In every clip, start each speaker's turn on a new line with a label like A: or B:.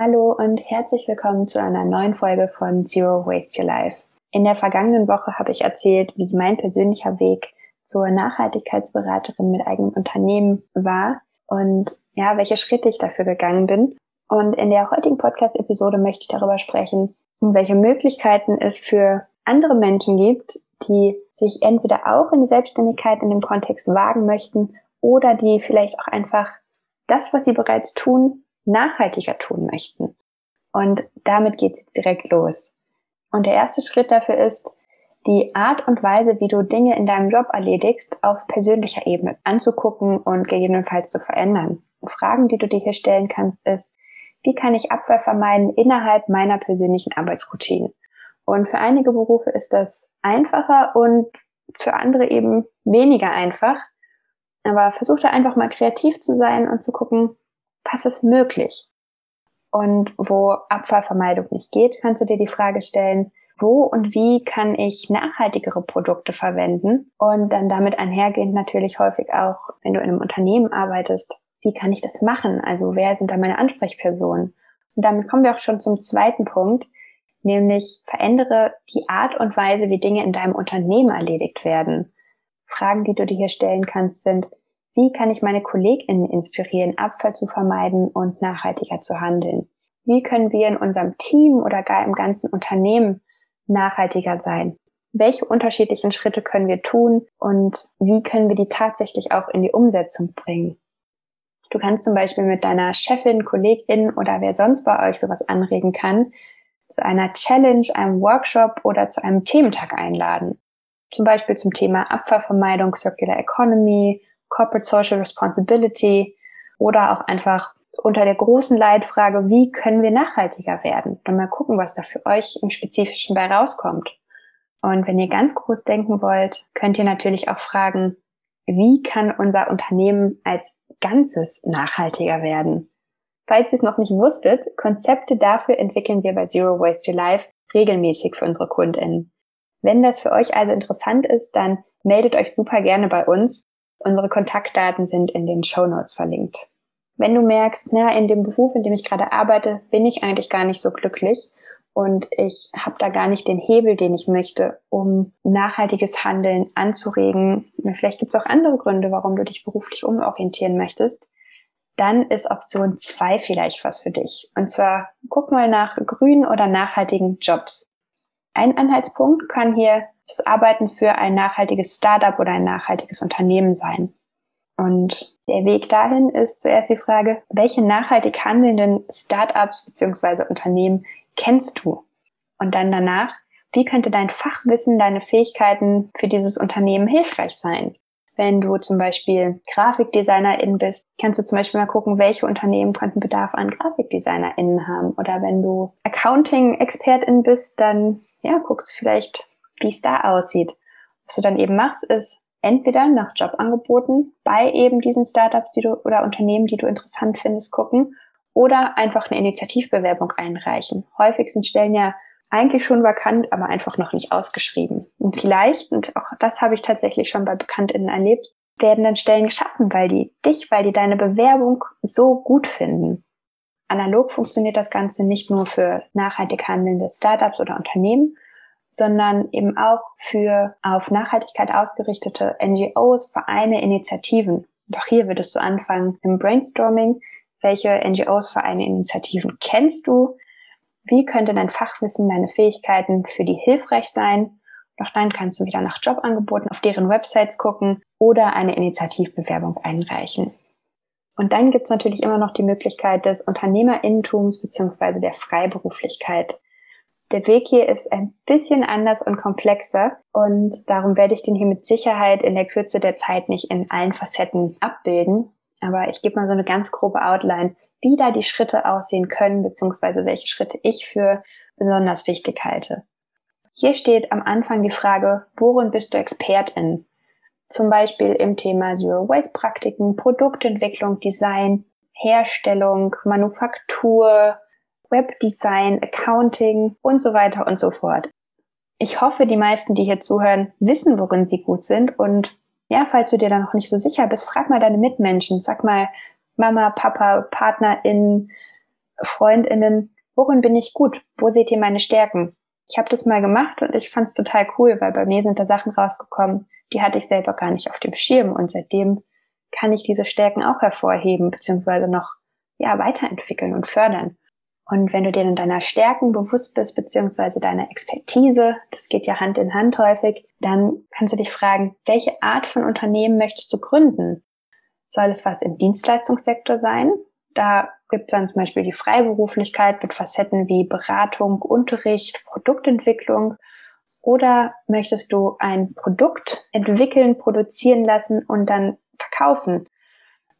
A: Hallo und herzlich willkommen zu einer neuen Folge von Zero Waste Your Life. In der vergangenen Woche habe ich erzählt, wie mein persönlicher Weg zur Nachhaltigkeitsberaterin mit eigenem Unternehmen war und ja, welche Schritte ich dafür gegangen bin. Und in der heutigen Podcast-Episode möchte ich darüber sprechen, welche Möglichkeiten es für andere Menschen gibt, die sich entweder auch in die Selbstständigkeit in dem Kontext wagen möchten oder die vielleicht auch einfach das, was sie bereits tun, nachhaltiger tun möchten. Und damit geht es direkt los. Und der erste Schritt dafür ist, die Art und Weise, wie du Dinge in deinem Job erledigst, auf persönlicher Ebene anzugucken und gegebenenfalls zu verändern. Fragen, die du dir hier stellen kannst, ist, wie kann ich Abfall vermeiden innerhalb meiner persönlichen Arbeitsroutine? Und für einige Berufe ist das einfacher und für andere eben weniger einfach. Aber versuch da einfach mal kreativ zu sein und zu gucken, was ist möglich? Und wo Abfallvermeidung nicht geht, kannst du dir die Frage stellen, wo und wie kann ich nachhaltigere Produkte verwenden? Und dann damit einhergehend natürlich häufig auch, wenn du in einem Unternehmen arbeitest, wie kann ich das machen? Also wer sind da meine Ansprechpersonen? Und damit kommen wir auch schon zum zweiten Punkt, nämlich verändere die Art und Weise, wie Dinge in deinem Unternehmen erledigt werden. Fragen, die du dir hier stellen kannst, sind, wie kann ich meine KollegInnen inspirieren, Abfall zu vermeiden und nachhaltiger zu handeln? Wie können wir in unserem Team oder gar im ganzen Unternehmen nachhaltiger sein? Welche unterschiedlichen Schritte können wir tun und wie können wir die tatsächlich auch in die Umsetzung bringen? Du kannst zum Beispiel mit deiner Chefin, Kollegin oder wer sonst bei euch sowas anregen kann, zu einer Challenge, einem Workshop oder zu einem Thementag einladen. Zum Beispiel zum Thema Abfallvermeidung, Circular Economy Corporate Social Responsibility oder auch einfach unter der großen Leitfrage, wie können wir nachhaltiger werden? Dann mal gucken, was da für euch im Spezifischen bei rauskommt. Und wenn ihr ganz groß denken wollt, könnt ihr natürlich auch fragen, wie kann unser Unternehmen als Ganzes nachhaltiger werden? Falls ihr es noch nicht wusstet, Konzepte dafür entwickeln wir bei Zero Waste Your Life regelmäßig für unsere KundInnen. Wenn das für euch also interessant ist, dann meldet euch super gerne bei uns. Unsere Kontaktdaten sind in den Show Notes verlinkt. Wenn du merkst, na, in dem Beruf, in dem ich gerade arbeite, bin ich eigentlich gar nicht so glücklich und ich habe da gar nicht den Hebel, den ich möchte, um nachhaltiges Handeln anzuregen. Vielleicht gibt es auch andere Gründe, warum du dich beruflich umorientieren möchtest. Dann ist Option zwei vielleicht was für dich. Und zwar guck mal nach grünen oder nachhaltigen Jobs. Ein Anhaltspunkt kann hier das Arbeiten für ein nachhaltiges Startup oder ein nachhaltiges Unternehmen sein. Und der Weg dahin ist zuerst die Frage, welche nachhaltig handelnden Startups beziehungsweise Unternehmen kennst du? Und dann danach, wie könnte dein Fachwissen, deine Fähigkeiten für dieses Unternehmen hilfreich sein? Wenn du zum Beispiel Grafikdesignerin bist, kannst du zum Beispiel mal gucken, welche Unternehmen könnten Bedarf an Grafikdesignerinnen haben. Oder wenn du Accounting-Expertin bist, dann ja, guckst du vielleicht wie es da aussieht. Was du dann eben machst, ist entweder nach Jobangeboten bei eben diesen Startups, die du oder Unternehmen, die du interessant findest, gucken oder einfach eine Initiativbewerbung einreichen. Häufig sind Stellen ja eigentlich schon vakant, aber einfach noch nicht ausgeschrieben. Und vielleicht, und auch das habe ich tatsächlich schon bei BekanntInnen erlebt, werden dann Stellen geschaffen, weil die dich, weil die deine Bewerbung so gut finden. Analog funktioniert das Ganze nicht nur für nachhaltig handelnde Startups oder Unternehmen, sondern eben auch für auf Nachhaltigkeit ausgerichtete NGOs, Vereine, Initiativen. Auch hier würdest du anfangen im Brainstorming. Welche NGOs, Vereine, Initiativen kennst du? Wie könnte dein Fachwissen, deine Fähigkeiten für die hilfreich sein? Doch dann kannst du wieder nach Jobangeboten auf deren Websites gucken oder eine Initiativbewerbung einreichen. Und dann gibt es natürlich immer noch die Möglichkeit des Unternehmerinnentums beziehungsweise der Freiberuflichkeit. Der Weg hier ist ein bisschen anders und komplexer und darum werde ich den hier mit Sicherheit in der Kürze der Zeit nicht in allen Facetten abbilden. Aber ich gebe mal so eine ganz grobe Outline, wie da die Schritte aussehen können, beziehungsweise welche Schritte ich für besonders wichtig halte. Hier steht am Anfang die Frage, worin bist du Expertin? Zum Beispiel im Thema Zero Waste Praktiken, Produktentwicklung, Design, Herstellung, Manufaktur, Webdesign, Accounting und so weiter und so fort. Ich hoffe, die meisten, die hier zuhören, wissen, worin sie gut sind. Und ja, falls du dir da noch nicht so sicher bist, frag mal deine Mitmenschen. Sag mal Mama, Papa, Partnerin, Freundinnen, worin bin ich gut? Wo seht ihr meine Stärken? Ich habe das mal gemacht und ich fand es total cool, weil bei mir sind da Sachen rausgekommen, die hatte ich selber gar nicht auf dem Schirm und seitdem kann ich diese Stärken auch hervorheben beziehungsweise noch ja weiterentwickeln und fördern. Und wenn du dir in deiner Stärken bewusst bist, beziehungsweise deiner Expertise, das geht ja Hand in Hand häufig, dann kannst du dich fragen, welche Art von Unternehmen möchtest du gründen? Soll es was im Dienstleistungssektor sein? Da gibt es dann zum Beispiel die Freiberuflichkeit mit Facetten wie Beratung, Unterricht, Produktentwicklung. Oder möchtest du ein Produkt entwickeln, produzieren lassen und dann verkaufen?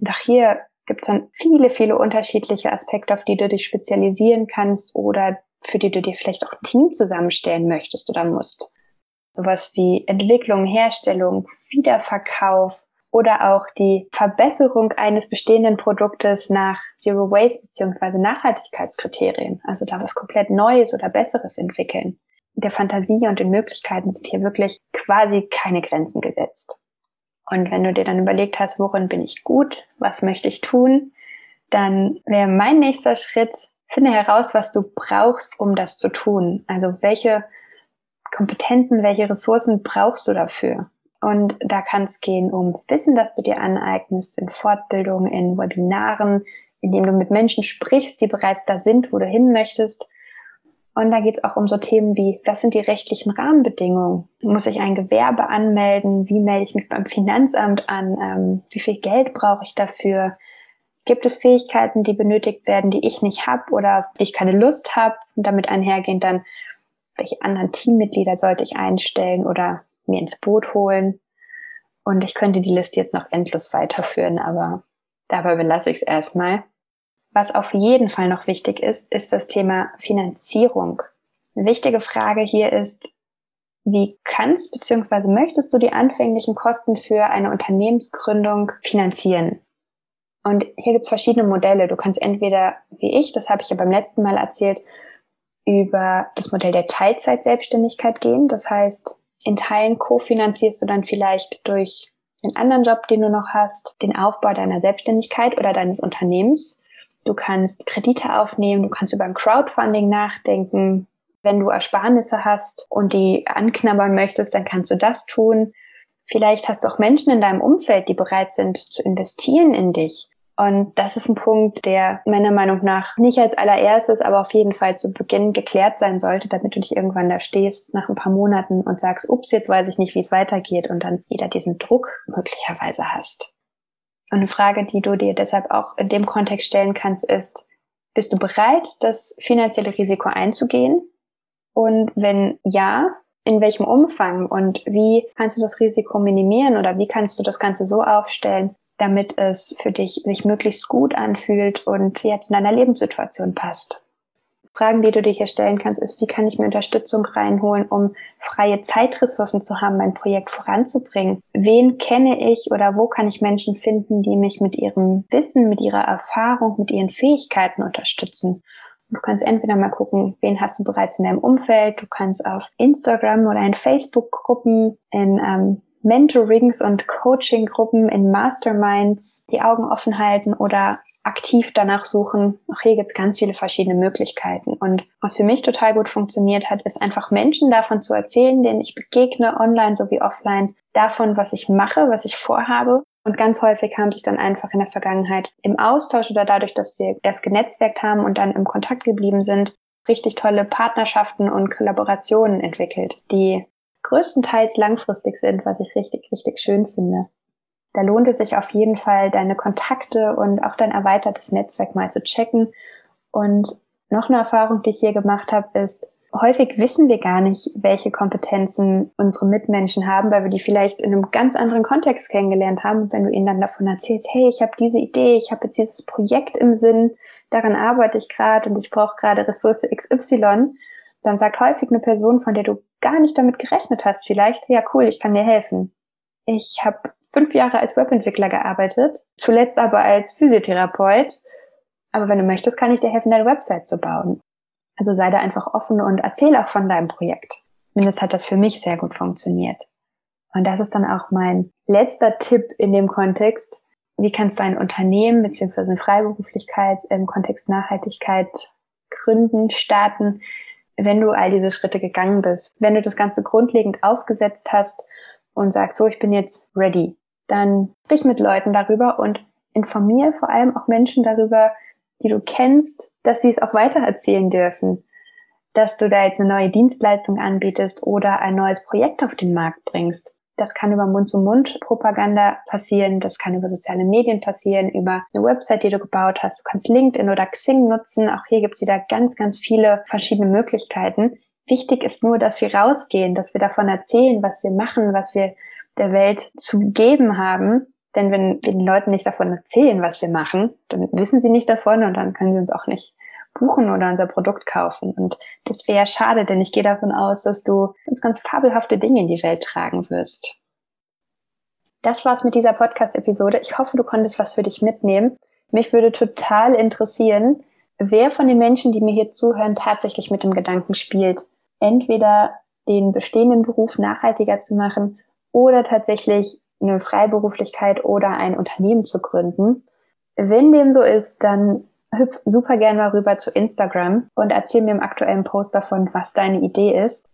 A: Und auch hier gibt es dann viele, viele unterschiedliche Aspekte, auf die du dich spezialisieren kannst oder für die du dir vielleicht auch ein Team zusammenstellen möchtest oder musst. Sowas wie Entwicklung, Herstellung, Wiederverkauf oder auch die Verbesserung eines bestehenden Produktes nach Zero Waste beziehungsweise Nachhaltigkeitskriterien. Also da was komplett Neues oder Besseres entwickeln. Der Fantasie und den Möglichkeiten sind hier wirklich quasi keine Grenzen gesetzt. Und wenn du dir dann überlegt hast, worin bin ich gut, was möchte ich tun, dann wäre mein nächster Schritt, finde heraus, was du brauchst, um das zu tun. Also welche Kompetenzen, welche Ressourcen brauchst du dafür? Und da kann es gehen um Wissen, das du dir aneignest, in Fortbildungen, in Webinaren, indem du mit Menschen sprichst, die bereits da sind, wo du hin möchtest. Und da geht es auch um so Themen wie, was sind die rechtlichen Rahmenbedingungen? Muss ich ein Gewerbe anmelden? Wie melde ich mich beim Finanzamt an? Ähm, wie viel Geld brauche ich dafür? Gibt es Fähigkeiten, die benötigt werden, die ich nicht habe oder ich keine Lust habe? Und damit einhergehend dann, welche anderen Teammitglieder sollte ich einstellen oder mir ins Boot holen? Und ich könnte die Liste jetzt noch endlos weiterführen, aber dabei belasse ich es erstmal. Was auf jeden Fall noch wichtig ist, ist das Thema Finanzierung. Eine wichtige Frage hier ist, wie kannst bzw. möchtest du die anfänglichen Kosten für eine Unternehmensgründung finanzieren? Und hier gibt es verschiedene Modelle. Du kannst entweder, wie ich, das habe ich ja beim letzten Mal erzählt, über das Modell der Teilzeitselbstständigkeit gehen. Das heißt, in Teilen kofinanzierst du dann vielleicht durch einen anderen Job, den du noch hast, den Aufbau deiner Selbstständigkeit oder deines Unternehmens. Du kannst Kredite aufnehmen, du kannst über ein Crowdfunding nachdenken. Wenn du Ersparnisse hast und die anknabbern möchtest, dann kannst du das tun. Vielleicht hast du auch Menschen in deinem Umfeld, die bereit sind zu investieren in dich. Und das ist ein Punkt, der meiner Meinung nach nicht als allererstes, aber auf jeden Fall zu Beginn geklärt sein sollte, damit du nicht irgendwann da stehst nach ein paar Monaten und sagst, ups, jetzt weiß ich nicht, wie es weitergeht und dann wieder diesen Druck möglicherweise hast. Und eine Frage, die du dir deshalb auch in dem Kontext stellen kannst, ist, bist du bereit, das finanzielle Risiko einzugehen? Und wenn ja, in welchem Umfang und wie kannst du das Risiko minimieren oder wie kannst du das Ganze so aufstellen, damit es für dich sich möglichst gut anfühlt und jetzt in deiner Lebenssituation passt? Fragen, die du dir hier stellen kannst, ist, wie kann ich mir Unterstützung reinholen, um freie Zeitressourcen zu haben, mein Projekt voranzubringen? Wen kenne ich oder wo kann ich Menschen finden, die mich mit ihrem Wissen, mit ihrer Erfahrung, mit ihren Fähigkeiten unterstützen? Du kannst entweder mal gucken, wen hast du bereits in deinem Umfeld. Du kannst auf Instagram oder in Facebook-Gruppen, in ähm, Mentorings und Coaching-Gruppen, in Masterminds die Augen offen halten oder aktiv danach suchen. Auch hier gibt es ganz viele verschiedene Möglichkeiten. Und was für mich total gut funktioniert hat, ist einfach Menschen davon zu erzählen, denen ich begegne, online sowie offline, davon, was ich mache, was ich vorhabe. Und ganz häufig haben sich dann einfach in der Vergangenheit im Austausch oder dadurch, dass wir erst genetzwerkt haben und dann im Kontakt geblieben sind, richtig tolle Partnerschaften und Kollaborationen entwickelt, die größtenteils langfristig sind, was ich richtig, richtig schön finde da lohnt es sich auf jeden Fall, deine Kontakte und auch dein erweitertes Netzwerk mal zu checken. Und noch eine Erfahrung, die ich hier gemacht habe, ist, häufig wissen wir gar nicht, welche Kompetenzen unsere Mitmenschen haben, weil wir die vielleicht in einem ganz anderen Kontext kennengelernt haben. Und wenn du ihnen dann davon erzählst, hey, ich habe diese Idee, ich habe jetzt dieses Projekt im Sinn, daran arbeite ich gerade und ich brauche gerade Ressource XY, dann sagt häufig eine Person, von der du gar nicht damit gerechnet hast, vielleicht, ja cool, ich kann dir helfen. Ich habe fünf Jahre als Webentwickler gearbeitet, zuletzt aber als Physiotherapeut. Aber wenn du möchtest, kann ich dir helfen, deine Website zu bauen. Also sei da einfach offen und erzähl auch von deinem Projekt. Mindestens hat das für mich sehr gut funktioniert. Und das ist dann auch mein letzter Tipp in dem Kontext. wie kannst du ein Unternehmen bzw. eine Freiberuflichkeit im Kontext Nachhaltigkeit gründen, starten, wenn du all diese Schritte gegangen bist. Wenn du das Ganze grundlegend aufgesetzt hast und sagst, so, ich bin jetzt ready, dann sprich mit Leuten darüber und informiere vor allem auch Menschen darüber, die du kennst, dass sie es auch weitererzählen dürfen, dass du da jetzt eine neue Dienstleistung anbietest oder ein neues Projekt auf den Markt bringst. Das kann über Mund-zu-Mund-Propaganda passieren, das kann über soziale Medien passieren, über eine Website, die du gebaut hast. Du kannst LinkedIn oder Xing nutzen. Auch hier gibt's wieder ganz, ganz viele verschiedene Möglichkeiten. Wichtig ist nur, dass wir rausgehen, dass wir davon erzählen, was wir machen, was wir der Welt zu geben haben. Denn wenn wir den Leuten nicht davon erzählen, was wir machen, dann wissen sie nicht davon und dann können sie uns auch nicht buchen oder unser Produkt kaufen. Und das wäre schade, denn ich gehe davon aus, dass du ganz, ganz fabelhafte Dinge in die Welt tragen wirst. Das war's mit dieser Podcast-Episode. Ich hoffe, du konntest was für dich mitnehmen. Mich würde total interessieren, wer von den Menschen, die mir hier zuhören, tatsächlich mit dem Gedanken spielt, entweder den bestehenden Beruf nachhaltiger zu machen oder tatsächlich eine Freiberuflichkeit oder ein Unternehmen zu gründen. Wenn dem so ist, dann hüpf super gerne mal rüber zu Instagram und erzähl mir im aktuellen Post davon, was deine Idee ist.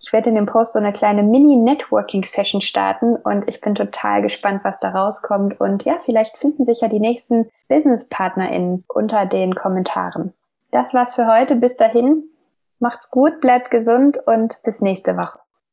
A: Ich werde in dem Post so eine kleine Mini-Networking-Session starten und ich bin total gespannt, was da rauskommt. Und ja, vielleicht finden sich ja die nächsten Business-PartnerInnen unter den Kommentaren. Das war's für heute. Bis dahin. Macht's gut, bleibt gesund und bis nächste Woche.